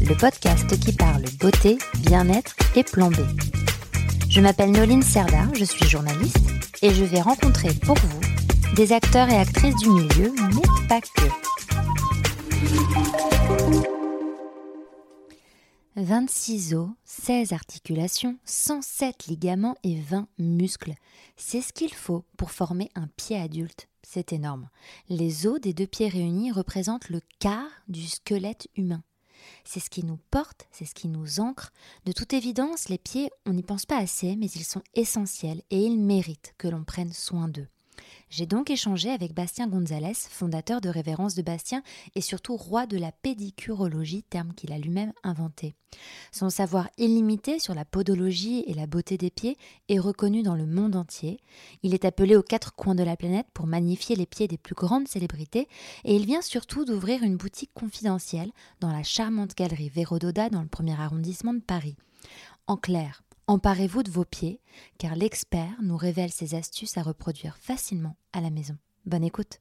le podcast qui parle beauté, bien-être et plan B. Je m'appelle Noline Serda, je suis journaliste et je vais rencontrer pour vous des acteurs et actrices du milieu, mais pas que. 26 os, 16 articulations, 107 ligaments et 20 muscles. C'est ce qu'il faut pour former un pied adulte. C'est énorme. Les os des deux pieds réunis représentent le quart du squelette humain. C'est ce qui nous porte, c'est ce qui nous ancre. De toute évidence, les pieds, on n'y pense pas assez, mais ils sont essentiels et ils méritent que l'on prenne soin d'eux. J'ai donc échangé avec Bastien Gonzalez, fondateur de Révérence de Bastien et surtout roi de la pédicurologie, terme qu'il a lui-même inventé. Son savoir illimité sur la podologie et la beauté des pieds est reconnu dans le monde entier. Il est appelé aux quatre coins de la planète pour magnifier les pieds des plus grandes célébrités et il vient surtout d'ouvrir une boutique confidentielle dans la charmante galerie Vérododa dans le premier arrondissement de Paris. En clair, Emparez-vous de vos pieds, car l'expert nous révèle ses astuces à reproduire facilement à la maison. Bonne écoute.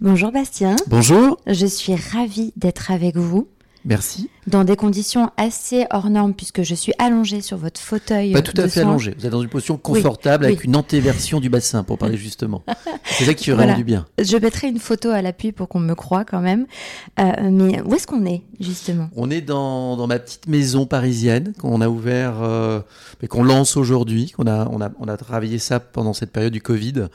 Bonjour Bastien. Bonjour. Je suis ravie d'être avec vous. Merci. Dans des conditions assez hors normes, puisque je suis allongée sur votre fauteuil. Pas tout à fait soins. allongé. Vous êtes dans une position confortable Oui, avec oui. une antéversion du bassin, pour parler justement. C'est ça qui fait Voilà. vraiment du bien. Je mettrai une photo à l'appui pour qu'on me croie quand même. Euh, mais où est-ce qu'on est, justement? On est dans, dans ma petite maison parisienne qu'on a ouvert, euh, mais qu'on lance aujourd'hui. Qu'on a, on a, on a travaillé ça pendant cette période du Covid,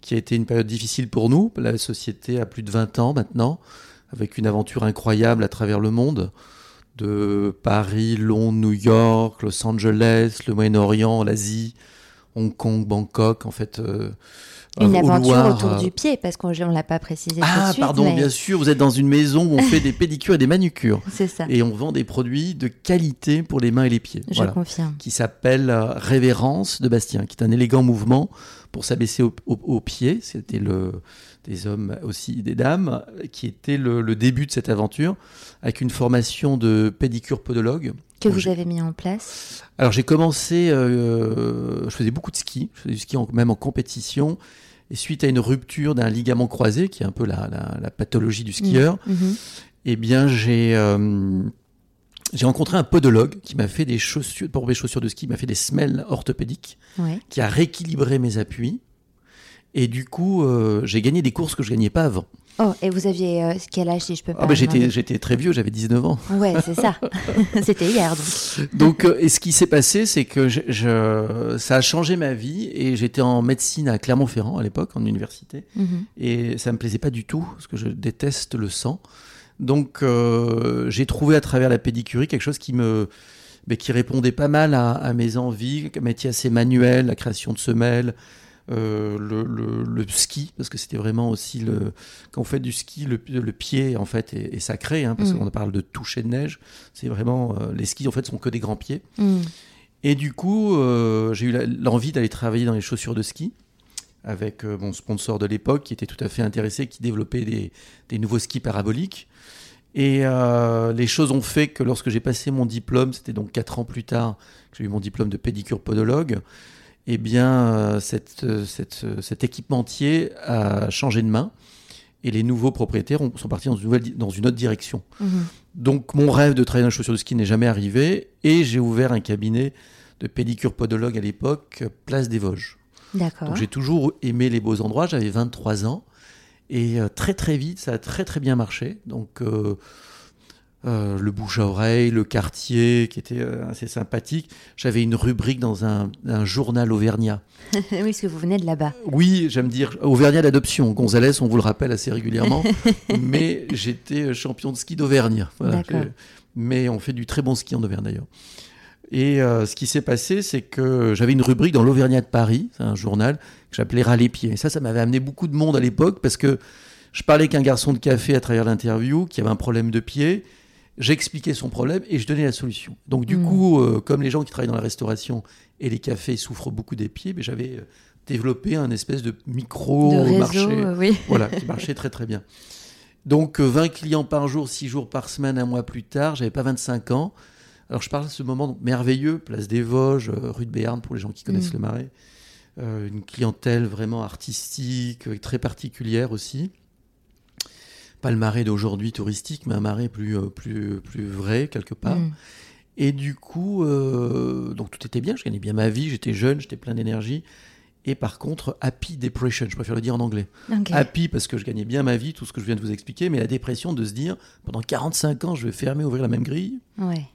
qui a été une période difficile pour nous. La société a plus de 20 ans maintenant, avec une aventure incroyable à travers le monde. De Paris, Londres, New York, Los Angeles, le Moyen-Orient, l'Asie, Hong Kong, Bangkok, en fait. euh, Une aventure autour du pied, parce qu'on ne l'a pas précisé tout de Ah, suite. pardon, mais bien sûr, vous êtes dans une maison où on fait des pédicures et des manucures. C'est ça, Et on vend des produits de qualité pour les mains et les pieds. je Voilà. confirme. Qui s'appelle euh, Révérence de Bastien, qui est un élégant mouvement pour s'abaisser au- au- aux pieds. C'était le des hommes aussi des dames, qui était le, le début de cette aventure, avec une formation de pédicure podologue. Que vous avez mis en place alors j'ai commencé, euh, je faisais beaucoup de ski, je faisais du ski en- même en compétition, et suite à une rupture d'un ligament croisé, qui est un peu la, la- la pathologie du skieur, Mhm. eh bien j'ai euh, j'ai rencontré un podologue qui m'a fait des chaussures, pour mes chaussures de ski, m'a fait des semelles orthopédiques, Ouais. qui a rééquilibré mes appuis, et du coup euh, j'ai gagné des courses que je gagnais pas avant. Oh, et vous aviez euh, quel âge si je peux pas Ah bah, j'étais j'étais très vieux, j'avais 19 ans. Ouais, c'est ça. C'était hier donc. Donc, euh, et ce qui s'est passé, c'est que je, je- ça a changé ma vie et j'étais en médecine à Clermont-Ferrand à l'époque, en université, Mhm. et ça me plaisait pas du tout parce que je déteste le sang. Donc, j'ai trouvé à travers la pédicurie quelque chose qui me mais qui répondait pas mal à, à mes envies, un métier assez manuel, la création de semelles. Euh, le, le- le ski, parce que c'était vraiment aussi le. Quand on fait du ski, le, le pied, en fait, est, est sacré, hein, parce Mm. qu'on parle de toucher de neige. C'est vraiment. euh, les skis, en fait, sont que des grands pieds. Mhm. Et du coup, euh, j'ai eu l'envie d'aller travailler dans les chaussures de ski avec mon sponsor de l'époque qui était tout à fait intéressé, qui développait des, des nouveaux skis paraboliques. Et euh, les choses ont fait que lorsque j'ai passé mon diplôme, c'était donc quatre ans plus tard que j'ai eu mon diplôme de pédicure podologue, eh bien, euh, cette, euh, cette, euh, cet équipementier a changé de main et les nouveaux propriétaires ont- sont partis dans une, nouvelle dans une autre direction. Mhm. Donc mon rêve de travailler dans les chaussures de ski n'est jamais arrivé et j'ai ouvert un cabinet de pédicure podologue à l'époque, place des Vosges. D'accord. Donc j'ai toujours aimé les beaux endroits, j'avais 23 ans et très très vite ça a très très bien marché. Donc euh, euh, le bouche à oreille, le quartier qui était euh, assez sympathique. J'avais une rubrique dans un, un journal auvergnat. oui, parce que vous venez de là-bas. Oui, j'aime dire Auvergnat d'adoption. Gonzalez, on vous le rappelle assez régulièrement. mais j'étais champion de ski d'Auvergne. Voilà, mais on fait du très bon ski en Auvergne d'ailleurs. Et euh, ce qui s'est passé, c'est que j'avais une rubrique dans l'Auvergnat de Paris, un journal que j'appelais Râler pieds. Et ça, ça m'avait amené beaucoup de monde à l'époque parce que je parlais qu'un garçon de café à travers l'interview qui avait un problème de pied J'expliquais son problème et je donnais la solution. Donc du Mm. coup, euh, comme les gens qui travaillent dans la restauration et les cafés souffrent beaucoup des pieds, ben, j'avais euh, développé un espèce de micro de réseau, marché euh, oui. voilà, qui marchait très très bien. Donc euh, 20 clients par jour, 6 jours par semaine, un mois plus tard, j'avais pas 25 ans. Alors je parle de ce moment merveilleux, place des Vosges, rue de Béarn pour les gens qui connaissent Mm. le Marais. Euh, une clientèle vraiment artistique, très particulière aussi. Pas le marais d'aujourd'hui touristique, mais un marais plus, euh, plus, plus vrai quelque part. Mm. Et du coup, euh, donc tout était bien, je gagnais bien ma vie, j'étais jeune, j'étais plein d'énergie. Et par contre, happy depression, je préfère le dire en anglais. Happy parce que je gagnais bien ma vie, tout ce que je viens de vous expliquer, mais la dépression de se dire pendant 45 ans, je vais fermer, ouvrir la même grille, Ouais.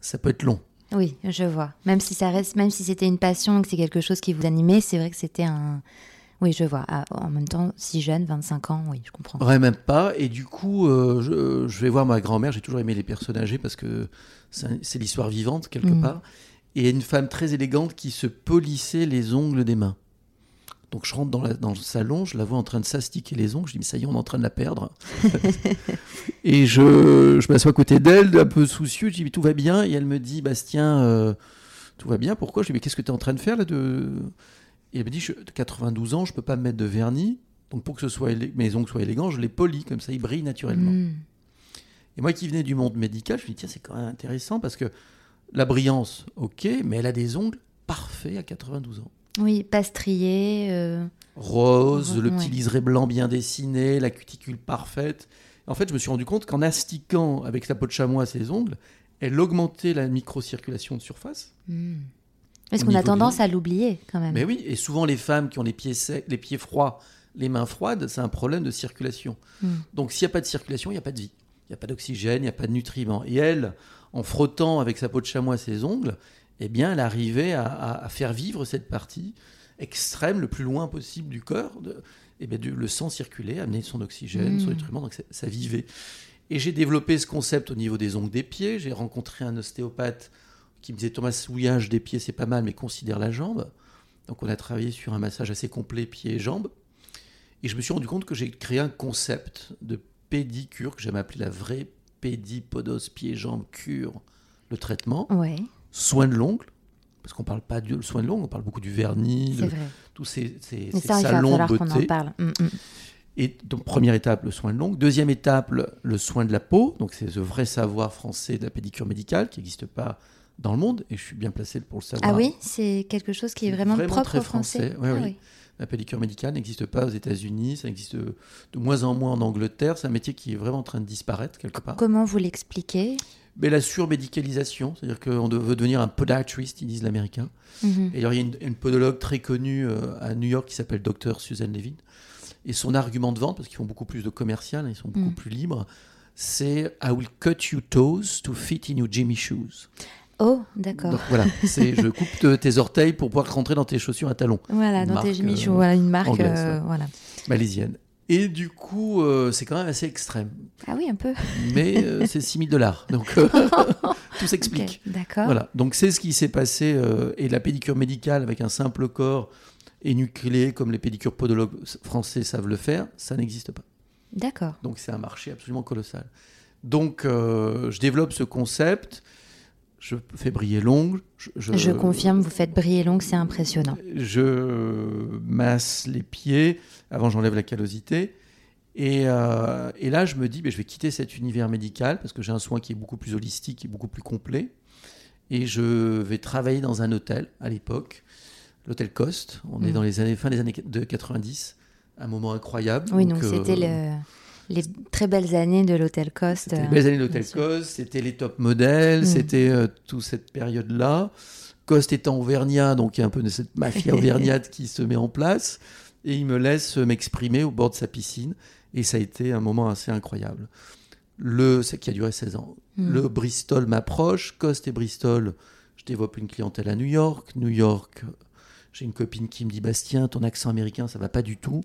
ça peut être long. Oui, je vois. Même si ça reste, même si c'était une passion, que c'est quelque chose qui vous animait, c'est vrai que c'était un. Oui, je vois. Ah, en même temps, si jeune, 25 ans, oui, je comprends. Ouais, même pas. Et du coup, euh, je, je vais voir ma grand-mère. J'ai toujours aimé les personnes âgées parce que c'est l'histoire vivante quelque Mm. part. Et une femme très élégante qui se polissait les ongles des mains. Donc je rentre dans, la- dans le salon, je la vois en train de s'astiquer les ongles. Je dis, mais ça y est, on est en train de la perdre. et je, je m'assois à côté d'elle, un peu soucieux. Je dis, mais tout va bien. Et elle me dit, Bastien, euh, tout va bien. Pourquoi? Je dis, mais qu'est-ce que tu es en train de faire là de... Et elle me dit, je, 92 ans, je peux pas me mettre de vernis. Donc pour que ce soit mes ongles soient élégants, je les polis, comme ça ils brillent naturellement. Mm. Et moi qui venais du monde médical, je me dis, tiens, c'est quand même intéressant parce que la brillance, ok, mais elle a des ongles parfaits à 92 ans. Oui, pas strié. euh, Rose, le Ouais. petit liseré blanc bien dessiné, la cuticule parfaite. En fait, je me suis rendu compte qu'en astiquant avec sa peau de chamois ses ongles, elle augmentait la microcirculation de surface. mm. Parce qu'on a tendance du- à l'oublier quand même. Mais oui, et souvent les femmes qui ont les pieds secs, les pieds froids, les mains froides, c'est un problème de circulation. Mm. Donc s'il n'y a pas de circulation, il n'y a pas de vie. Il n'y a pas d'oxygène, il n'y a pas de nutriments. Et elle, en frottant avec sa peau de chamois ses ongles, eh bien, elle arrivait à, à- à faire vivre cette partie extrême le plus loin possible du corps. De, eh bien, le sang circulait, amener son oxygène, son nutriment, donc ça, ça vivait. Et j'ai développé ce concept au niveau des ongles des pieds. J'ai rencontré un ostéopathe qui me disait Thomas, souillage des pieds, c'est pas mal, mais considère la jambe. Donc on a travaillé sur un massage assez complet pieds et jambes. Et je me suis rendu compte que j'ai créé un concept de pédicure que j'aime appeler la vraie pédipodos pieds-jambes cure, le traitement, Ouais, soin de l'ongle. Parce qu'on parle pas du soin de l'ongle, on parle beaucoup du vernis, de- tous ces, ces- ces ça, salons de qu'on en beauté. parle. Mm, mm. Et donc, première étape, le soin de l'ongle. Deuxième étape, le soin de la peau. Donc, c'est le vrai savoir français de la pédicure médicale qui n'existe pas dans le monde. Et je suis bien placé pour le savoir. Ah oui, c'est quelque chose qui est vraiment, vraiment propre très Français. français, ouais, Ah oui. La pédicure médicale n'existe pas aux États-Unis. Ça existe de moins en moins en Angleterre. C'est un métier qui est vraiment en train de disparaître quelque part. Comment vous l'expliquez? Mais la surmédicalisation, c'est-à-dire qu'on veut devenir un podiatrist, ils disent l'américain. Mhm. Et alors, il y a une, une podologue très connue euh, à New York qui s'appelle Dr. Suzanne Levin. Et son argument de vente, parce qu'ils font beaucoup plus de commercial, ils sont beaucoup Mm. plus libres, c'est I will cut you toes to fit in your Jimmy shoes. Oh, d'accord. Donc voilà, c'est je coupe te- tes orteils pour pouvoir rentrer dans tes chaussures à talons, Voilà, dans marque, tes Jimmy euh, voilà, une marque. anglaise, euh, ouais. voilà. malaisienne. Et du coup, euh, c'est quand même assez extrême. Ah oui, un peu. Mais euh, c'est 6000 dollars. Donc euh, tout s'explique. D'accord. Voilà, donc c'est ce qui s'est passé. et la pédicure médicale avec un simple corps énucléé comme les pédicures podologues français savent le faire, ça n'existe pas. D'accord. Donc c'est un marché absolument colossal. Donc je développe ce concept, je fais briller l'ongle. Je, je- Je confirme, vous faites briller l'ongle, c'est impressionnant. Je masse les pieds, avant j'enlève la callosité. Et, euh, et là, je me dis, ben, je vais quitter cet univers médical parce que j'ai un soin qui est beaucoup plus holistique et beaucoup plus complet. Et je vais travailler dans un hôtel à l'époque, l'hôtel Coste. On est Mm. dans les années, fin des années de 90, un moment incroyable. Oui, donc, euh, c'était le- les très belles années de l'hôtel Coste. C'était les euh, belles années de l'hôtel. Coste, c'était les top modèles, Mm. c'était euh, toute cette période-là. Coste étant auvergnat, donc il y a un peu de cette mafia auvergnate qui se met en place. Et il me laisse m'exprimer au bord de sa piscine. Et ça a été un moment assez incroyable. Le, ça qui a duré 16 ans. Mm. Le Bristol m'approche. Coste et Bristol, je développe une clientèle à New York. New York, j'ai une copine qui me dit Bastien, ton accent américain, ça va pas du tout.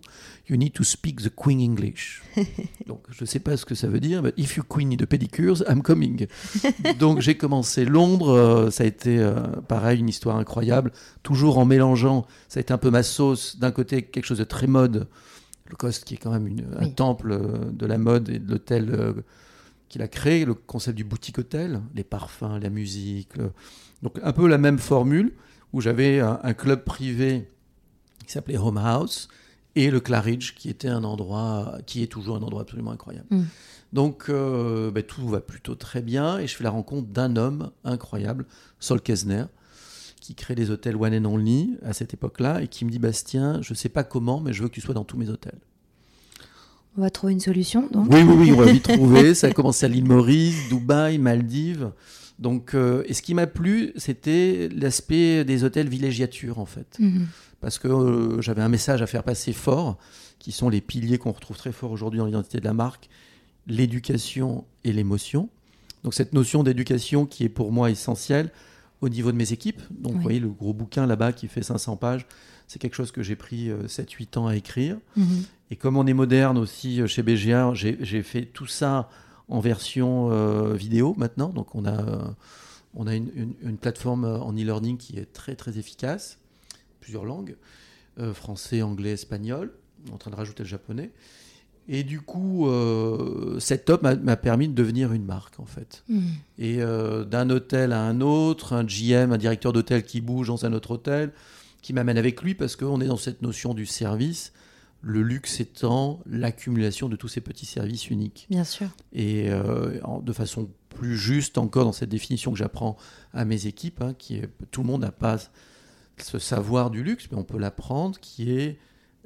You need to speak the Queen English. Donc, je ne sais pas ce que ça veut dire, but if you Queen need the pedicures, I'm coming. Donc, j'ai commencé Londres. euh, ça a été, euh, pareil, une histoire incroyable. Toujours en mélangeant, ça a été un peu ma sauce. D'un côté, quelque chose de très mode. Le Coste, qui est quand même une- un temple euh, de la mode et de l'hôtel qu'il a créé le concept du boutique hôtel, les parfums, la musique. le- Donc un peu la même formule où j'avais un, un club privé qui s'appelait Home House et le Claridge qui était un endroit qui est toujours un endroit absolument incroyable. Mm. Donc euh, ben, tout va plutôt très bien et je fais la rencontre d'un homme incroyable, Sol Kesner, qui crée des hôtels one and only à cette époque-là et qui me dit Bastien, je sais pas comment, mais je veux que tu sois dans tous mes hôtels. On va trouver une solution, donc. Oui, oui, oui, on va vite trouver. Ça a commencé à l'île Maurice, Dubaï, Maldives. Donc, euh, et ce qui m'a plu, c'était l'aspect des hôtels villégiature, en fait. Mhm. Parce que euh, j'avais un message à faire passer fort, qui sont les piliers qu'on retrouve très fort aujourd'hui dans l'identité de la marque, l'éducation et l'émotion. Donc, cette notion d'éducation qui est pour moi essentielle au niveau de mes équipes. Donc, Oui. vous voyez, le gros bouquin là-bas qui fait 500 pages, c'est quelque chose que j'ai pris 7-8 ans à écrire. Mhm. Et comme on est moderne aussi euh, chez BGA, j'ai fait tout ça en version euh, vidéo maintenant. Donc on a, euh, on a une, une- une plateforme euh, en e-learning qui est très très efficace, plusieurs langues, euh, français, anglais, espagnol. On est en train de rajouter le japonais. Et du coup, euh, cette top m'a permis de devenir une marque en fait. Mhm. Et d'un hôtel à un autre, un GM, un directeur d'hôtel qui bouge dans un autre hôtel, qui m'amène avec lui parce qu'on est dans cette notion du service, le luxe étant l'accumulation de tous ces petits services uniques. Bien sûr. Et euh, de façon plus juste encore dans cette définition que j'apprends à mes équipes, hein, qui est tout le monde n'a pas ce savoir du luxe, mais on peut l'apprendre, qui est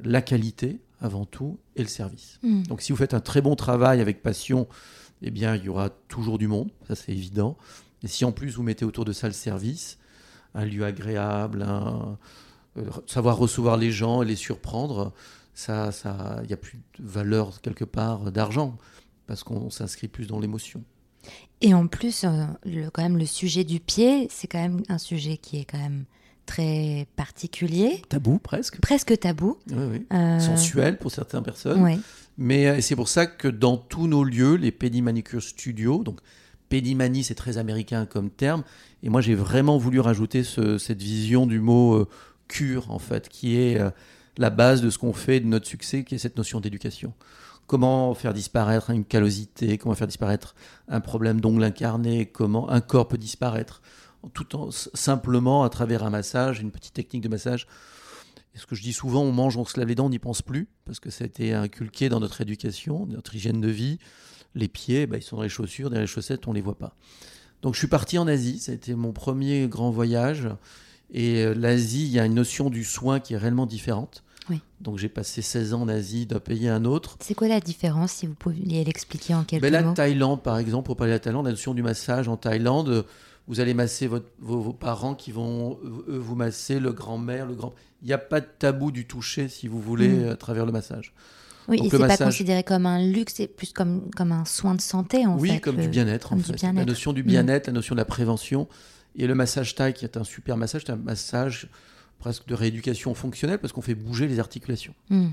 la qualité avant tout et le service. Mhm. Donc si vous faites un très bon travail avec passion, eh bien il y aura toujours du monde, ça c'est évident. Et si en plus vous mettez autour de ça le service, un lieu agréable, un, euh, savoir recevoir les gens et les surprendre, ça, ça, il n'y a plus de valeur quelque part d'argent parce qu'on s'inscrit plus dans l'émotion. Et en plus, euh, le, quand même, le sujet du pied, c'est quand même un sujet qui est quand même très particulier, Tabou presque, presque tabou. oui, oui. Euh, sensuel pour certaines personnes. Mais euh, c'est pour ça que dans tous nos lieux, les Pédimanicure Studios, donc Pédimanie, c'est très américain comme terme, et moi j'ai vraiment voulu rajouter ce- cette vision du mot euh, cure, en fait, qui est euh, la base de ce qu'on fait, de notre succès, qui est cette notion d'éducation. Comment faire disparaître une callosité, comment faire disparaître un problème d'ongle incarné, comment un corps peut disparaître, tout simplement à travers un massage, une petite technique de massage. Et ce que je dis souvent, on mange, on se lave les dents, on n'y pense plus, parce que ça a été inculqué dans notre éducation, notre hygiène de vie. Les pieds, bah, ils sont dans les chaussures, derrière les chaussettes, on ne les voit pas. Donc je suis parti en Asie, ça a été mon premier grand voyage. Et euh, l'Asie, il y a une notion du soin qui est réellement différente. Oui. Donc j'ai passé 16 ans en Asie d'un pays à un autre. C'est quoi la différence, si vous pouviez l'expliquer en quelques Ben mots? Thaïlande, par exemple, pour parler de la Thaïlande, la notion du massage en Thaïlande, euh, vous allez masser votre- vos, vos parents qui vont euh, eux, vous masser, le grand-mère, le grand. Il n'y a pas de tabou du toucher, si vous voulez, Mm. à travers le massage. Oui, donc et c'est pas massage- considéré comme un luxe, c'est plus comme, comme un soin de santé, en oui, fait. comme le- du bien-être, en comme du fait. bien-être. La notion du Mm. bien-être, la notion de la prévention. Et le massage Thaï, qui est un super massage, c'est un massage presque de rééducation fonctionnelle, parce qu'on fait bouger les articulations. Mm.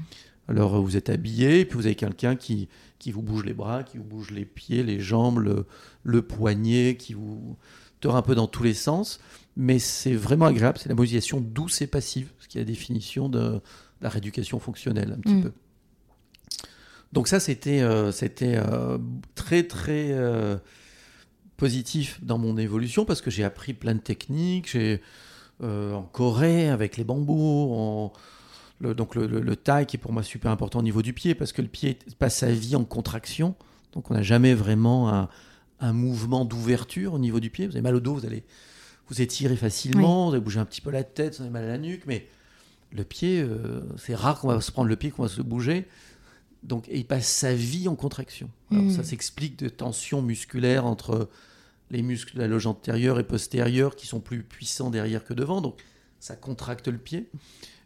Alors vous êtes habillé, et puis vous avez quelqu'un qui, qui vous bouge les bras, qui vous bouge les pieds, les jambes, le, le poignet, qui vous tord un peu dans tous les sens. Mais c'est vraiment agréable, c'est la modulation douce et passive, ce qui est la définition de la rééducation fonctionnelle un petit Mm. peu. Donc ça, c'était euh, c'était euh, très très euh, positif dans mon évolution parce que j'ai appris plein de techniques. J'ai euh, en Corée avec les bambous, en, le, donc le, le, le taille qui est pour moi super important au niveau du pied parce que le pied passe sa vie en contraction. Donc on n'a jamais vraiment un, un mouvement d'ouverture au niveau du pied. Vous avez mal au dos, vous allez vous étirer facilement, vous allez bouger un petit peu la tête, vous avez mal à la nuque, mais le pied, euh, c'est rare qu'on va se prendre le pied, qu'on va se bouger. Donc, et il passe sa vie en contraction. Alors. Ça s'explique de tensions musculaires entre les muscles de la loge antérieure et postérieure qui sont plus puissants derrière que devant. Donc, ça contracte le pied.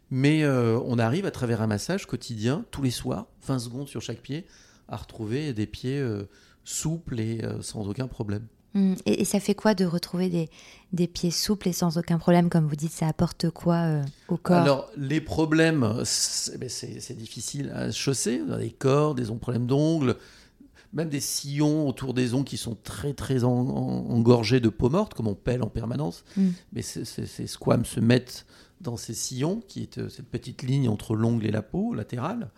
Mais euh, on arrive à travers un massage quotidien, tous les soirs, 20 secondes sur chaque pied, à retrouver des pieds euh, souples et euh, sans aucun problème. Mm. Et, et ça fait quoi de retrouver des, des pieds souples et sans aucun problème Comme vous dites, ça apporte quoi euh, au corps? Alors, les problèmes, c'est ben, c'est- difficile à chausser. On a des cordes, des ongles, problèmes d'ongles, même des sillons autour des ongles qui sont très, très en- en- engorgés de peau morte, comme on pèle en permanence. Mm. Mais ces squames se mettent dans ces sillons, qui est euh, cette petite ligne entre l'ongle et la peau latérale.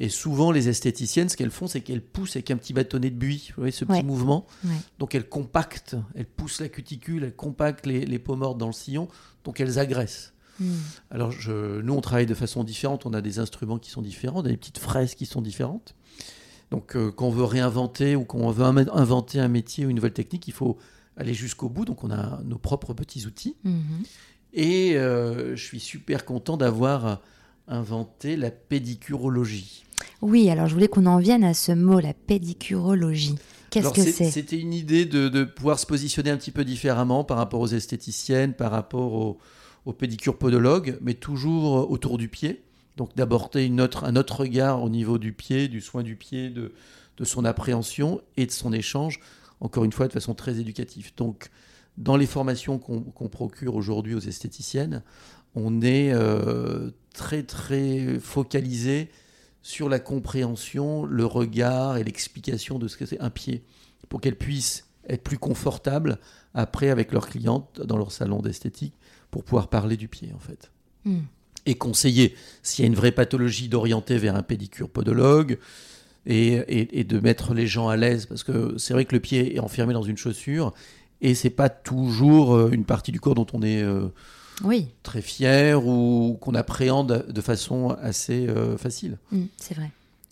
Et souvent, les esthéticiennes, ce qu'elles font, c'est qu'elles poussent avec un petit bâtonnet de buis, vous voyez, ce petit Ouais. mouvement. Ouais. Donc elles compactent, elles poussent la cuticule, elles compactent les, les peaux mortes dans le sillon, donc elles agressent. Mm. Alors je, nous, on travaille de façon différente, on a des instruments qui sont différents, on a des petites fraises qui sont différentes. Donc euh, quand on veut réinventer ou quand on veut inventer un métier ou une nouvelle technique, il faut aller jusqu'au bout, donc on a nos propres petits outils. Mhm. Et euh, je suis super content d'avoir inventé la pédicurologie. Oui, alors je voulais qu'on en vienne à ce mot, la pédicurologie. Qu'est-ce que c'est- C'était une idée de, de pouvoir se positionner un petit peu différemment par rapport aux esthéticiennes, par rapport aux, aux pédicures podologues, mais toujours autour du pied. Donc d'aborder autre, un autre regard au niveau du pied, du soin du pied, de, de son appréhension et de son échange, encore une fois de façon très éducative. Donc dans les formations qu'on qu'on procure aujourd'hui aux esthéticiennes, on est euh, très très focalisé sur la compréhension, le regard et l'explication de ce que c'est un pied, pour qu'elles puissent être plus confortables après avec leurs clientes dans leur salon d'esthétique pour pouvoir parler du pied en fait. Mm. Et conseiller s'il y a une vraie pathologie d'orienter vers un pédicure podologue et, et- et de mettre les gens à l'aise parce que c'est vrai que le pied est enfermé dans une chaussure et c'est pas toujours euh, une partie du corps dont on est euh, Oui, très fier ou qu'on appréhende de façon assez euh, facile. Mm, c'est vrai.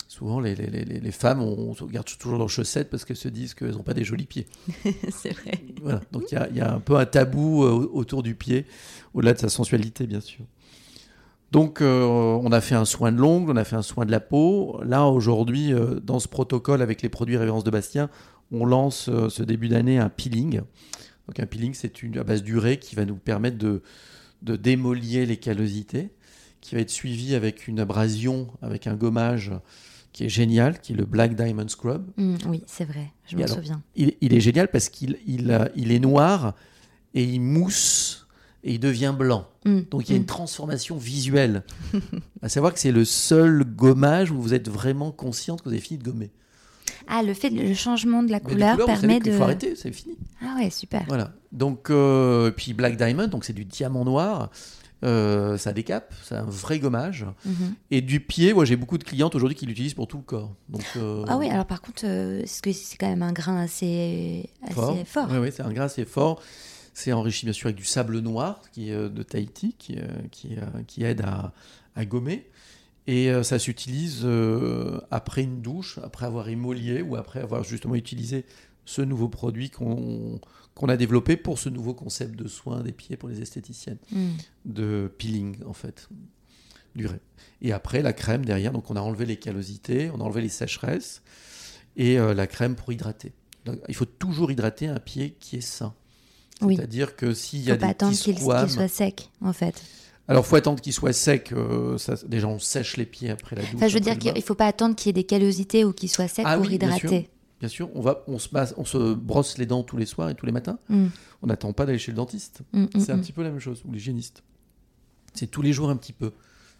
Souvent, les, les- les- les femmes, on, se regarde toujours leurs chaussettes parce qu'elles se disent qu'elles n'ont pas des jolis pieds. c'est vrai. Voilà. Donc il y a, il y a un peu un tabou euh, autour du pied, au-delà de sa sensualité, bien sûr. Donc euh, on a fait un soin de l'ongle, on a fait un soin de la peau. Là, aujourd'hui, euh, dans ce protocole avec les produits Révérence de Bastien, on lance euh, ce début d'année un peeling. Donc un peeling, c'est une à base d'urée qui va nous permettre de, de démolir les callosités, qui va être suivi avec une abrasion, avec un gommage qui est génial, qui est le Black Diamond Scrub. Mm, oui, c'est vrai. Je Et me alors souviens. Il, il est génial parce qu'il il, euh, il est noir et il mousse et il devient blanc. Mm, Donc il y a mm. une transformation visuelle. à savoir que c'est le seul gommage où vous êtes vraiment consciente que vous avez fini de gommer. Ah, le fait, le changement de la Mais de couleur, couleur, vous savez permet de. faut arrêter, c'est fini. Ah ouais, super. Voilà. Donc euh, puis Black Diamond, donc c'est du diamant noir. Euh, ça décape, c'est un vrai gommage. Mhm. Et du pied, moi j'ai beaucoup de clientes aujourd'hui qui l'utilisent pour tout le corps. Donc, euh, Ah oui, alors par contre, euh, c'est quand même un grain assez, assez fort, Oui, oui, c'est un grain assez fort. C'est enrichi bien sûr avec du sable noir qui est de Tahiti, qui, qui, qui aide à, à gommer. Et euh, ça s'utilise euh, après une douche, après avoir émolié ou après avoir justement utilisé ce nouveau produit qu'on a développé pour ce nouveau concept de soin des pieds pour les esthéticiennes, Mm. de peeling en fait, durée. Et après la crème derrière, donc on a enlevé les callosités, on a enlevé les sécheresses et euh, la crème pour hydrater. Donc, il faut toujours hydrater un pied qui est sain. Oui. C'est-à-dire que s'il y a Faut pas des attendre petits qu'il soit sec, en fait. Alors faut attendre qu'il soit sec. euh, ça, déjà on sèche les pieds après la douche. Enfin, je veux dire qu'il il faut pas attendre qu'il y ait des callosités ou qu'il soit sec Ah pour oui, bien sûr. hydrater. Bien sûr, on va, on se, masse- on se brosse les dents tous les soirs et tous les matins. Mm. On n'attend pas d'aller chez le dentiste. Mm, mm, C'est un petit peu la même chose, ou l'hygiéniste. C'est tous les jours un petit peu.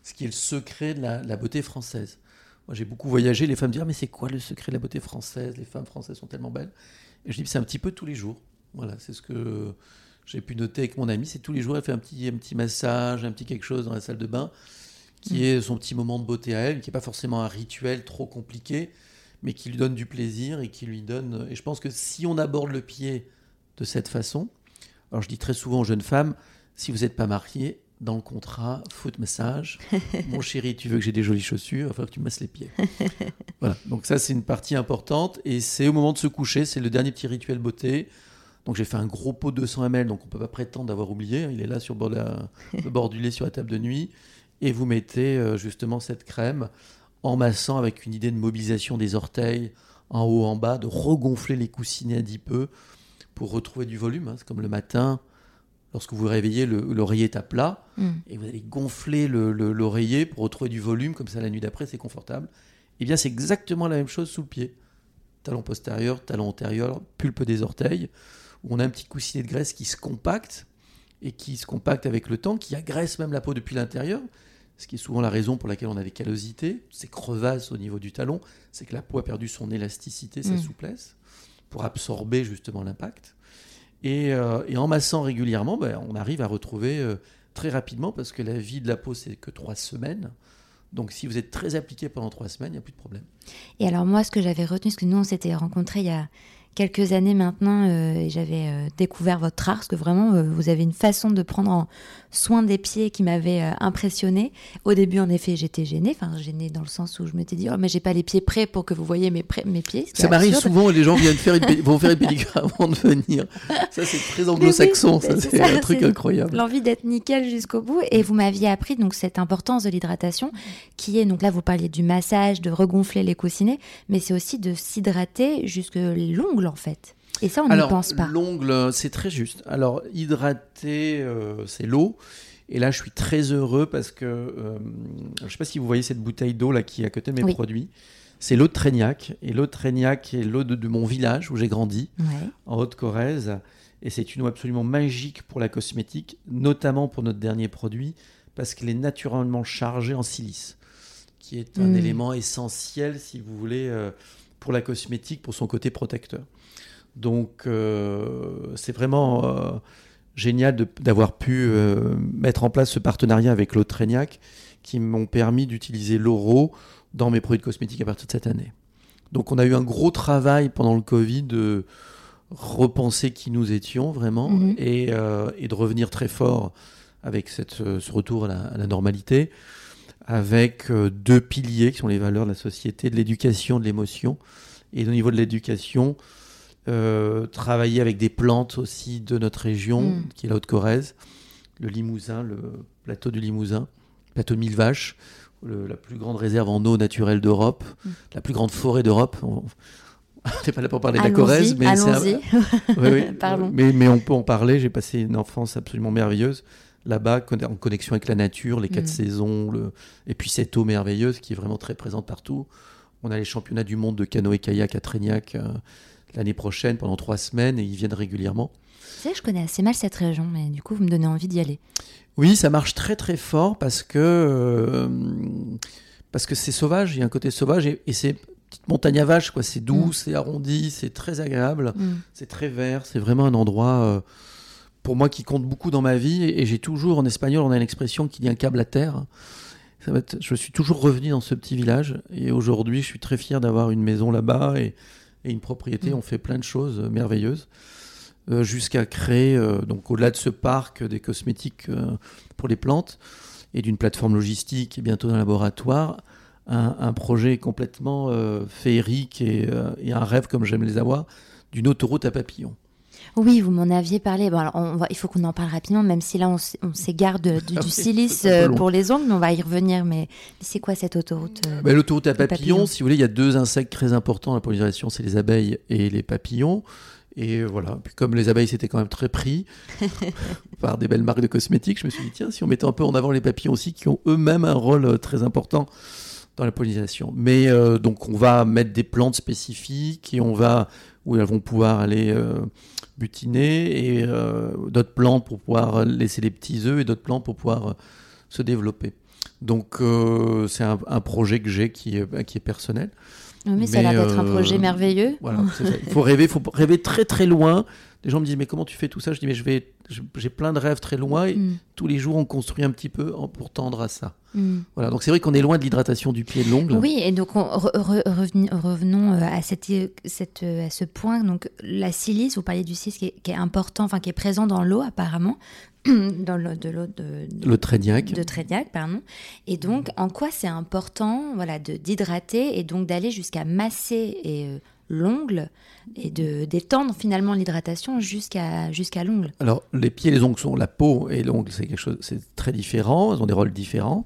Ce qui est le secret de la, la beauté française. Moi, j'ai beaucoup voyagé. Les femmes disent Ah, mais c'est quoi le secret de la beauté française? Les femmes françaises sont tellement belles. Et je dis C'est un petit peu tous les jours. Voilà, c'est ce que j'ai pu noter avec mon amie. C'est tous les jours, elle fait un petit, un petit massage, un petit quelque chose dans la salle de bain, qui Mm. est son petit moment de beauté à elle, qui n'est pas forcément un rituel trop compliqué, mais qui lui donne du plaisir et qui lui donne. Et je pense que si on aborde le pied de cette façon, alors je dis très souvent aux jeunes femmes, si vous n'êtes pas marié, dans le contrat, foot massage, mon chéri, tu veux que j'ai des jolies chaussures, il va falloir que tu me masses les pieds. voilà, donc ça c'est une partie importante et c'est au moment de se coucher, c'est le dernier petit rituel beauté. Donc j'ai fait un gros pot de 200 ml, donc on peut pas prétendre d'avoir oublié, hein. il est là sur le bord, de la- le bord du lait sur la table de nuit, et vous mettez euh, justement cette crème en massant avec une idée de mobilisation des orteils en haut, en bas, de regonfler les coussinets un petit peu pour retrouver du volume. hein. C'est comme le matin, lorsque vous vous réveillez, le- l'oreiller est à plat Mm. et vous allez gonfler le- le- l'oreiller pour retrouver du volume, comme ça la nuit d'après c'est confortable. Et bien c'est exactement la même chose sous le pied. Talon postérieur, talon antérieur, pulpe des orteils, où on a un petit coussinet de graisse qui se compacte et qui se compacte avec le temps, qui agresse même la peau depuis l'intérieur, ce qui est souvent la raison pour laquelle on a des callosités, ces crevasses au niveau du talon, c'est que la peau a perdu son élasticité, sa Mm. souplesse, pour absorber justement l'impact. Et, euh, et en massant régulièrement, ben, on arrive à retrouver euh, très rapidement, parce que la vie de la peau, c'est que trois semaines. Donc si vous êtes très appliqué pendant trois semaines, il n'y a plus de problème. Et alors moi, ce que j'avais retenu, parce que nous, on s'était rencontrés il y a quelques années maintenant, euh, et j'avais euh, découvert votre art, parce que vraiment, euh, vous avez une façon de prendre en soin des pieds qui m'avait impressionné. Au début, en effet, j'étais gênée, enfin gênée dans le sens où je m'étais dit, oh, mais j'ai pas les pieds prêts pour que vous voyez mes, mes pieds. Ça m'arrive souvent, les gens viennent faire une, vont faire une pédicure avant de venir. Ça, c'est très anglo-saxon, ça, c'est un truc incroyable. L'envie d'être nickel jusqu'au bout. Et vous m'aviez appris donc cette importance de l'hydratation, qui est, donc là, vous parliez du massage, de regonfler les coussinets, mais c'est aussi de s'hydrater jusque l'ongle en fait. Et ça, on n'y pense pas. L'ongle, c'est très juste. Alors, hydrater, euh, c'est l'eau. Et là, je suis très heureux parce que euh, je ne sais pas si vous voyez cette bouteille d'eau là qui est à côté de mes produits. C'est l'eau de Trégnac. Et l'eau de Trégnac est l'eau de, mon village où j'ai grandi, en Haute-Corrèze. Et c'est une eau absolument magique pour la cosmétique, notamment pour notre dernier produit, parce qu'elle est naturellement chargée en silice, qui est un hmm. élément essentiel, si vous voulez, euh, pour la cosmétique, pour son côté protecteur. Donc euh, c'est vraiment euh, génial d'avoir pu euh, mettre en place ce partenariat avec l'eau Trégnac qui m'ont permis d'utiliser l'euro dans mes produits de cosmétiques à partir de cette année. Donc on a eu un gros travail pendant le Covid de repenser qui nous étions vraiment mhm. et, de revenir très fort avec cette, ce retour à la, à la normalité, avec deux piliers qui sont les valeurs de la société, de l'éducation, de l'émotion. Et au niveau de l'éducation, travailler avec des plantes aussi de notre région, mm. qui est la Haute-Corrèze, le Limousin, le plateau du Limousin, plateau de Mille Vaches, la plus grande réserve en eau naturelle d'Europe, mm. la plus grande forêt d'Europe. On n'est pas là pour parler de la Corrèze, mais mais, on peut en parler. J'ai passé une enfance absolument merveilleuse là-bas, en connexion avec la nature, les quatre mm. saisons, le... et puis cette eau merveilleuse qui est vraiment très présente partout. On a les championnats du monde de canoë-kayak à Trégnac. Euh, l'année prochaine pendant trois semaines et ils viennent régulièrement. Vous savez, je connais assez mal cette région, mais du coup, vous me donnez envie d'y aller. Oui, ça marche très très fort parce que euh, parce que c'est sauvage, il y a un côté sauvage et, c'est petite montagne à vache, quoi. C'est doux, mm. c'est arrondi, c'est très agréable, mm. c'est très vert, c'est vraiment un endroit euh, pour moi qui compte beaucoup dans ma vie et, j'ai toujours en espagnol on a une expression qui dit un câble à terre. Ça va être, je suis toujours revenu dans ce petit village et aujourd'hui je suis très fier d'avoir une maison là-bas et et une propriété. Mm. On fait plein de choses euh, merveilleuses. Euh, jusqu'à créer, euh, donc au-delà de ce parc, des cosmétiques pour les plantes et d'une plateforme logistique et bientôt d'un laboratoire, un, projet complètement féerique et, un rêve comme j'aime les avoir, d'une autoroute à papillons. Oui, vous m'en aviez parlé. Bon, on va, il faut qu'on en parle rapidement, même si là, on, s'égare du, ah silice euh, pour les ongles, mais on va y revenir. Mais, c'est quoi cette autoroute euh, bah, L'autoroute à papillons, si vous voulez, il y a deux insectes très importants dans la pollinisation, c'est les abeilles et les papillons. Et voilà, Puis comme les abeilles c'était quand même très pris par des belles marques de cosmétiques, je me suis dit, tiens, si on mettait un peu en avant les papillons aussi, qui ont eux-mêmes un rôle euh, très important dans la pollinisation. Mais donc on va mettre des plantes spécifiques et on va où elles vont pouvoir aller butiner et euh, d'autres plantes pour pouvoir laisser les petits œufs et d'autres plantes pour pouvoir euh, se développer. Donc euh, c'est un, projet que j'ai qui est personnel. Mais, ça a l'air d'être un projet merveilleux. Voilà, il faut rêver, faut rêver très très loin. Les gens me disent mais comment tu fais tout ça? Je dis mais je vais, j'ai plein de rêves très loin et mm. tous les jours on construit un petit peu pour tendre à ça. Mm. Voilà, donc c'est vrai qu'on est loin de l'hydratation du pied et de l'ongle. Oui, et donc revenons euh, à, cette, cette, à ce point. Donc la silice, vous parliez du silice qui est, qui est important, enfin qui est présent dans l'eau apparemment, dans l'eau de de, de, le Trédiac. De Trédiac, pardon. Et donc, en quoi c'est important, voilà, de d'hydrater et donc d'aller jusqu'à masser et euh, l'ongle et de d'étendre finalement l'hydratation jusqu'à jusqu'à l'ongle? Alors les pieds les ongles sont la peau et l'ongle c'est quelque chose c'est très différent, ils ont des rôles différents.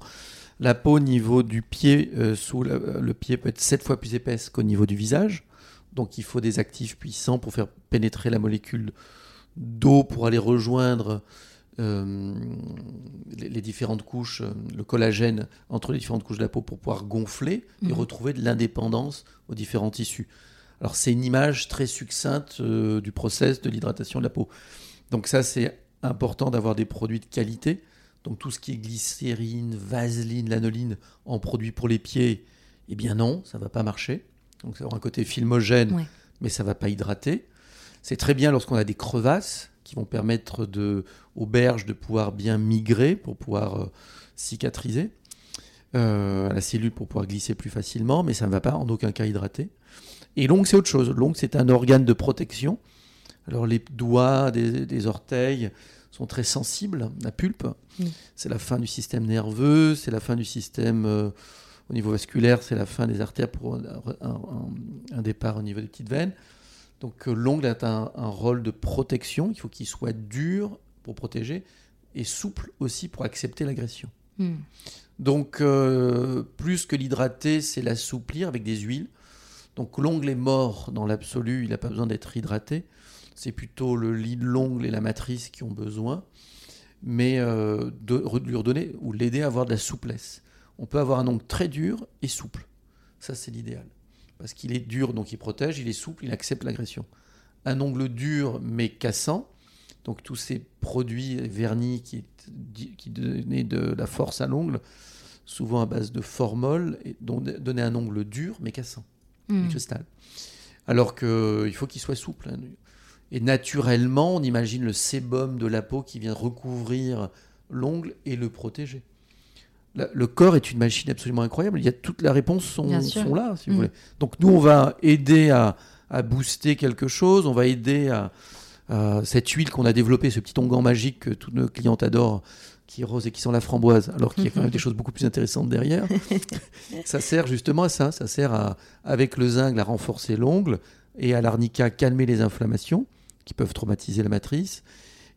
La peau au niveau du pied euh, sous le pied peut être sept fois plus épaisse qu'au niveau du visage. Donc il faut des actifs puissants pour faire pénétrer la molécule d'eau pour aller rejoindre euh, les, différentes couches, euh, le collagène entre les différentes couches de la peau pour pouvoir gonfler et mhm. retrouver de l'indépendance aux différents tissus. Alors c'est une image très succincte euh, du process de l'hydratation de la peau. Donc ça c'est important d'avoir des produits de qualité. Donc tout ce qui est glycérine, vaseline, lanoline en produit pour les pieds, eh bien non, ça va pas marcher. Donc ça aura un côté filmogène, mais ça va pas hydrater. C'est très bien lorsqu'on a des crevasses qui vont permettre de, aux berges de pouvoir bien migrer pour pouvoir euh, cicatriser. euh, à la cellule pour pouvoir glisser plus facilement, mais ça ne va pas en aucun cas hydrater. Et l'ongle, c'est autre chose. L'ongle, c'est un organe de protection. Alors les doigts des, des orteils sont très sensibles, la pulpe. C'est la fin du système nerveux, c'est la fin du système euh, au niveau vasculaire, c'est la fin des artères pour un, un- un départ au niveau des petites veines. Donc euh, l'ongle a un, un rôle de protection. Il faut qu'il soit dur pour protéger et souple aussi pour accepter l'agression. Hmm. Donc, euh, plus que l'hydrater, c'est l'assouplir avec des huiles. Donc, l'ongle est mort dans l'absolu, il n'a pas besoin d'être hydraté. C'est plutôt le lit de l'ongle et la matrice qui ont besoin. Mais euh, de lui redonner ou l'aider à avoir de la souplesse. On peut avoir un ongle très dur et souple. Ça, c'est l'idéal. Parce qu'il est dur, donc il protège, il est souple, il accepte l'agression. Un ongle dur mais cassant, donc tous ces produits vernis qui, qui donnaient de la force à l'ongle, souvent à base de formol, et donnaient un ongle dur mais cassant, Hmm. du cristal. Alors qu'il faut qu'il soit souple. hein. Et naturellement, on imagine le sébum de la peau qui vient recouvrir l'ongle et le protéger. Le corps est une machine absolument incroyable. Il y a toutes les réponses sont, sont là, si vous Mm. voulez. Donc nous, on va aider à, à booster quelque chose. On va aider à, à cette huile qu'on a développée, ce petit onguent magique que toutes nos clientes adorent, qui est rose et qui sent la framboise, alors qu'il y a quand même des choses beaucoup plus intéressantes derrière. ça sert justement à ça. Ça sert à, avec le zinc, à renforcer l'ongle et à l'arnica calmer les inflammations qui peuvent traumatiser la matrice.